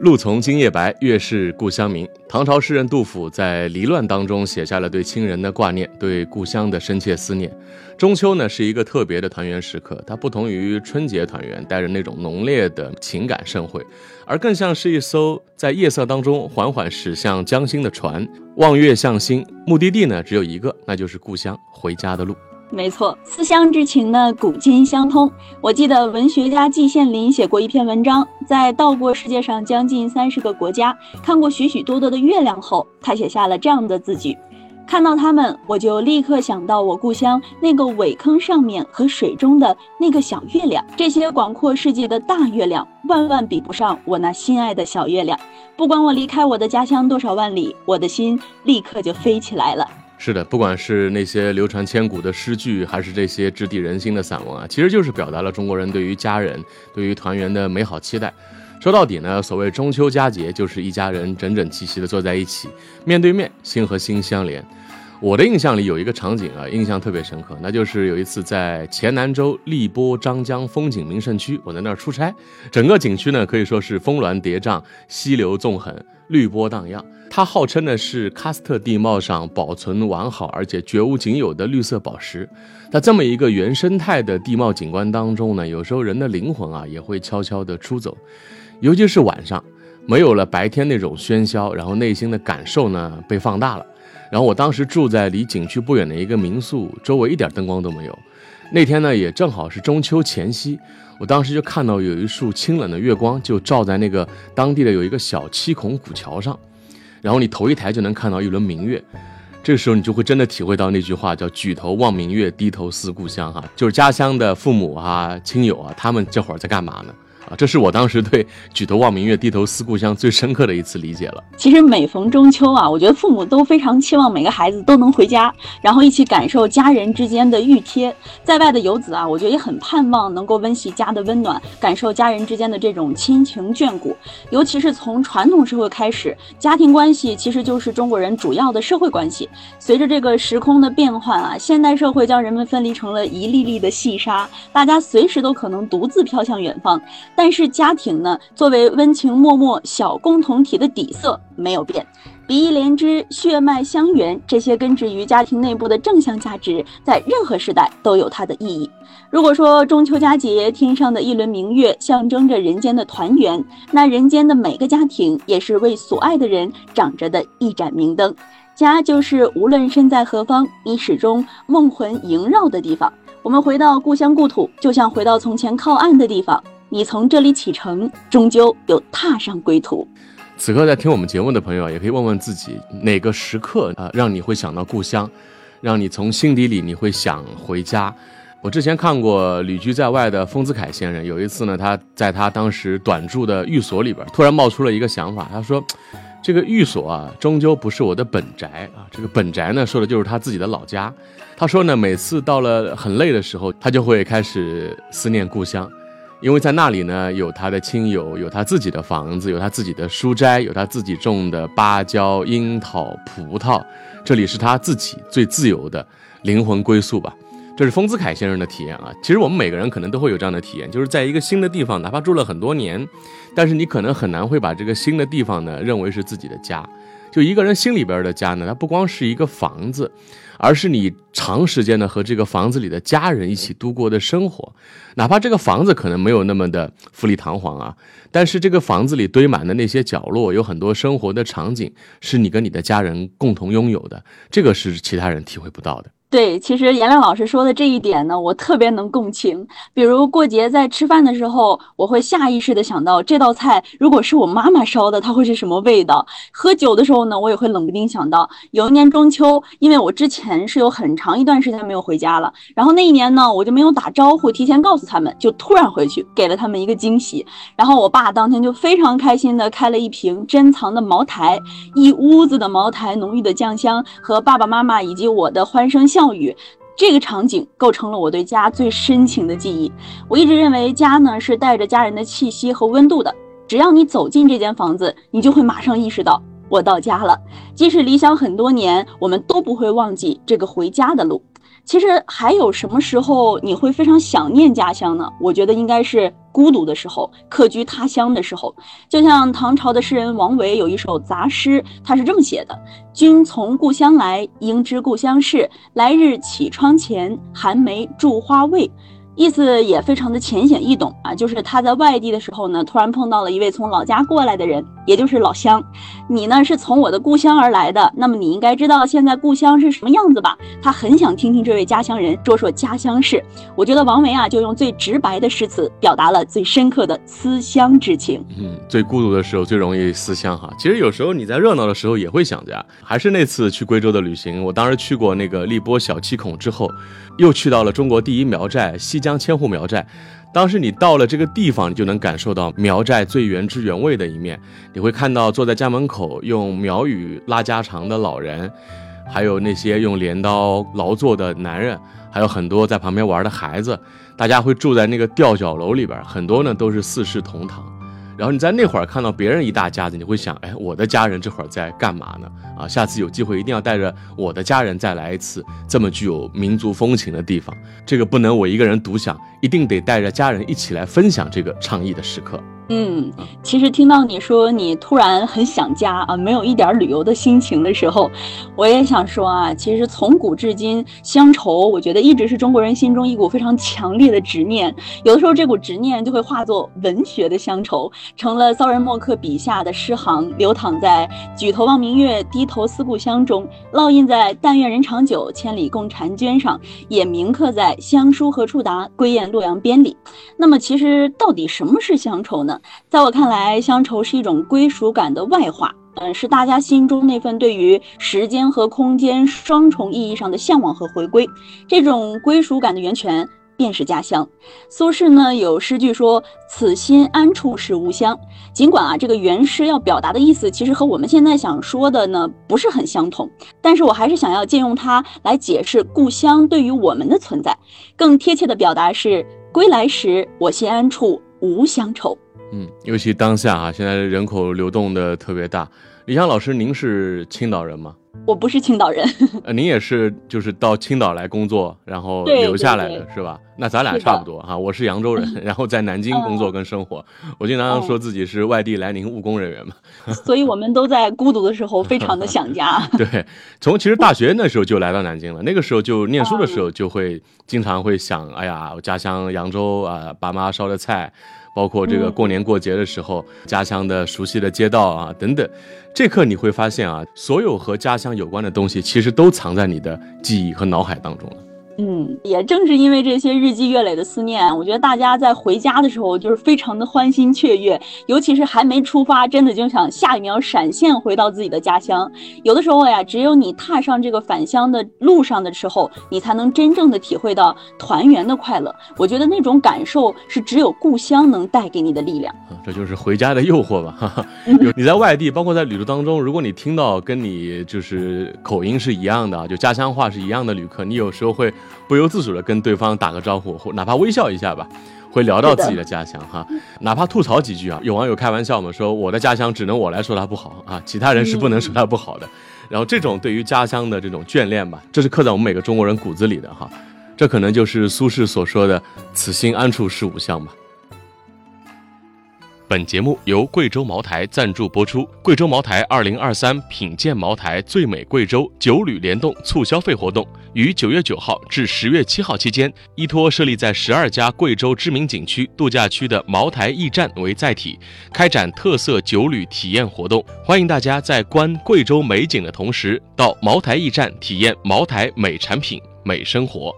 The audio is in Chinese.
路从今夜白，月是故乡明。唐朝诗人杜甫在离乱当中写下了对亲人的挂念，对故乡的深切思念。中秋呢是一个特别的团圆时刻，它不同于春节团圆，带着那种浓烈的情感盛会，而更像是一艘在夜色当中缓缓驶向江心的船，望月向心，目的地呢只有一个，那就是故乡，回家的路。没错，思乡之情呢，古今相通。我记得文学家季羡林写过一篇文章，在到过世界上将近三十个国家，看过许许多多的月亮后，他写下了这样的字句：看到它们，我就立刻想到我故乡那个苇坑上面和水中的那个小月亮。这些广阔世界的大月亮，万万比不上我那心爱的小月亮。不管我离开我的家乡多少万里，我的心立刻就飞起来了。是的，不管是那些流传千古的诗句，还是这些直抵人心的散文啊，其实就是表达了中国人对于家人、对于团圆的美好期待。说到底呢，所谓中秋佳节，就是一家人整整齐齐的坐在一起，面对面，心和心相连。我的印象里有一个场景啊，印象特别深刻，那就是有一次在黔南州荔波张江风景名胜区，我在那儿出差，整个景区呢可以说是峰峦叠嶂，溪流纵横，绿波荡漾。它号称呢是喀斯特地貌上保存完好而且绝无仅有的绿色宝石。在这么一个原生态的地貌景观当中呢，有时候人的灵魂啊也会悄悄地出走，尤其是晚上，没有了白天那种喧嚣，然后内心的感受呢被放大了。然后我当时住在离景区不远的一个民宿，周围一点灯光都没有。那天呢也正好是中秋前夕，我当时就看到有一束清冷的月光就照在那个当地的有一个小七孔古桥上。然后你头一抬就能看到一轮明月，这个时候你就会真的体会到那句话叫“举头望明月，低头思故乡”哈，就是家乡的父母啊、亲友啊，他们这会儿在干嘛呢？啊，这是我当时对“举头望明月，低头思故乡”最深刻的一次理解了。其实每逢中秋啊，我觉得父母都非常期望每个孩子都能回家，然后一起感受家人之间的熨贴。在外的游子啊，我觉得也很盼望能够温习家的温暖，感受家人之间的这种亲情眷顾。尤其是从传统社会开始，家庭关系其实就是中国人主要的社会关系。随着这个时空的变换啊，现代社会将人们分离成了一粒粒的细沙，大家随时都可能独自飘向远方。但是家庭呢，作为温情脉脉小共同体的底色没有变，比翼连枝、血脉相连，这些根植于家庭内部的正向价值，在任何时代都有它的意义。如果说中秋佳节天上的一轮明月象征着人间的团圆，那人间的每个家庭也是为所爱的人长着的一盏明灯。家就是无论身在何方，你始终梦魂萦绕的地方。我们回到故乡故土，就像回到从前靠岸的地方。你从这里启程，终究又踏上归途。此刻在听我们节目的朋友，也可以问问自己，哪个时刻啊，让你会想到故乡，让你从心底里你会想回家。我之前看过旅居在外的丰子恺先生，有一次呢，他在他当时短住的寓所里边，突然冒出了一个想法，他说：“这个寓所啊，终究不是我的本宅啊，这个本宅呢，说的就是他自己的老家。”他说呢，每次到了很累的时候，他就会开始思念故乡。因为在那里呢，有他的亲友，有他自己的房子，有他自己的书斋，有他自己种的芭蕉、樱桃、葡萄，这里是他自己最自由的灵魂归宿吧。这是丰子恺先生的体验啊。其实我们每个人可能都会有这样的体验，就是在一个新的地方，哪怕住了很多年，但是你可能很难会把这个新的地方呢认为是自己的家。就一个人心里边的家呢，它不光是一个房子。而是你长时间的和这个房子里的家人一起度过的生活，哪怕这个房子可能没有那么的富丽堂皇啊，但是这个房子里堆满的那些角落，有很多生活的场景，是你跟你的家人共同拥有的，这个是其他人体会不到的。对，其实颜亮老师说的这一点呢，我特别能共情。比如过节在吃饭的时候，我会下意识的想到这道菜如果是我妈妈烧的，它会是什么味道？喝酒的时候呢，我也会冷不丁想到有一年中秋，因为我之前是有很长一段时间没有回家了，然后那一年呢，我就没有打招呼，提前告诉他们，就突然回去给了他们一个惊喜。然后我爸当天就非常开心的开了一瓶珍藏的茅台，一屋子的茅台浓郁的酱香和爸爸妈妈以及我的欢声笑。教育这个场景构成了我对家最深情的记忆。我一直认为家呢是带着家人的气息和温度的。只要你走进这间房子，你就会马上意识到我到家了。即使离乡很多年，我们都不会忘记这个回家的路。其实还有什么时候你会非常想念家乡呢？我觉得应该是孤独的时候，客居他乡的时候。就像唐朝的诗人王维有一首杂诗，他是这么写的：“君从故乡来，应知故乡事。来日绮窗前，寒梅著花未。”意思也非常的浅显易懂啊，就是他在外地的时候呢，突然碰到了一位从老家过来的人，也就是老乡。你呢是从我的故乡而来的，那么你应该知道现在故乡是什么样子吧？他很想听听这位家乡人说说家乡事。我觉得王维啊，就用最直白的诗词，表达了最深刻的思乡之情。嗯，最孤独的时候最容易思乡哈。其实有时候你在热闹的时候也会想家。还是那次去贵州的旅行，我当时去过那个荔波小七孔之后，又去到了中国第一苗寨西江。千户苗寨，当时你到了这个地方，你就能感受到苗寨最原汁原味的一面。你会看到坐在家门口用苗语拉家常的老人，还有那些用镰刀劳作的男人，还有很多在旁边玩的孩子。大家会住在那个吊脚楼里边，很多呢都是四世同堂。然后你在那会儿看到别人一大家子，你会想，哎，我的家人这会儿在干嘛呢？啊，下次有机会一定要带着我的家人再来一次这么具有民族风情的地方。这个不能我一个人独享，一定得带着家人一起来分享这个倡议的时刻。嗯，其实听到你说你突然很想家啊，没有一点旅游的心情的时候，我也想说啊，其实从古至今，乡愁我觉得一直是中国人心中一股非常强烈的执念。有的时候这股执念就会化作文学的乡愁，成了骚人墨客笔下的诗行，流淌在“举头望明月，低头思故乡”中，烙印在“但愿人长久，千里共婵娟”上，也铭刻在“乡书何处达，归雁洛阳边”里。那么，其实到底什么是乡愁呢？在我看来，乡愁是一种归属感的外化，嗯，是大家心中那份对于时间和空间双重意义上的向往和回归。这种归属感的源泉便是家乡。苏轼呢有诗句说：“此心安处是吾乡。”尽管啊，这个原诗要表达的意思其实和我们现在想说的呢不是很相同，但是我还是想要借用它来解释故乡对于我们的存在。更贴切的表达是：“归来时，我心安处无乡愁。”嗯，尤其当下啊，现在人口流动的特别大。李湘老师，您是青岛人吗？我不是青岛人。呃，您也是，就是到青岛来工作，然后留下来的是吧？那咱俩差不多哈。我是扬州人，然后在南京工作跟生活。我经常说自己是外地来宁务工人员嘛。所以我们都在孤独的时候非常的想家。对，从其实大学那时候就来到南京了。那个时候就念书的时候就会经常会想，哎呀，我家乡扬州啊，爸妈烧的菜。包括这个过年过节的时候，家乡的熟悉的街道啊等等，这刻你会发现啊，所有和家乡有关的东西，其实都藏在你的记忆和脑海当中了。嗯，也正是因为这些日积月累的思念，我觉得大家在回家的时候就是非常的欢欣雀跃，尤其是还没出发，真的就想下一秒闪现回到自己的家乡。有的时候呀，只有你踏上这个返乡的路上的时候，你才能真正的体会到团圆的快乐。我觉得那种感受是只有故乡能带给你的力量。这就是回家的诱惑吧。哈哈。你在外地，包括在旅途当中，如果你听到跟你就是口音是一样的，就家乡话是一样的旅客，你有时候会。不由自主的跟对方打个招呼，或哪怕微笑一下吧，会聊到自己的家乡哈，哪怕吐槽几句啊。有网友开玩笑嘛，说我的家乡只能我来说它不好啊，其他人是不能说它不好的。然后这种对于家乡的这种眷恋吧，这是刻在我们每个中国人骨子里的哈，这可能就是苏轼所说的“此心安处是吾乡”吧。本节目由贵州茅台赞助播出。贵州茅台二零二三品鉴茅台最美贵州酒旅联动促消费活动，于九月九号至十月七号期间，依托设立在十二家贵州知名景区度假区的茅台驿站为载体，开展特色酒旅体验活动。欢迎大家在观贵州美景的同时，到茅台驿站体验茅台美产品、美生活。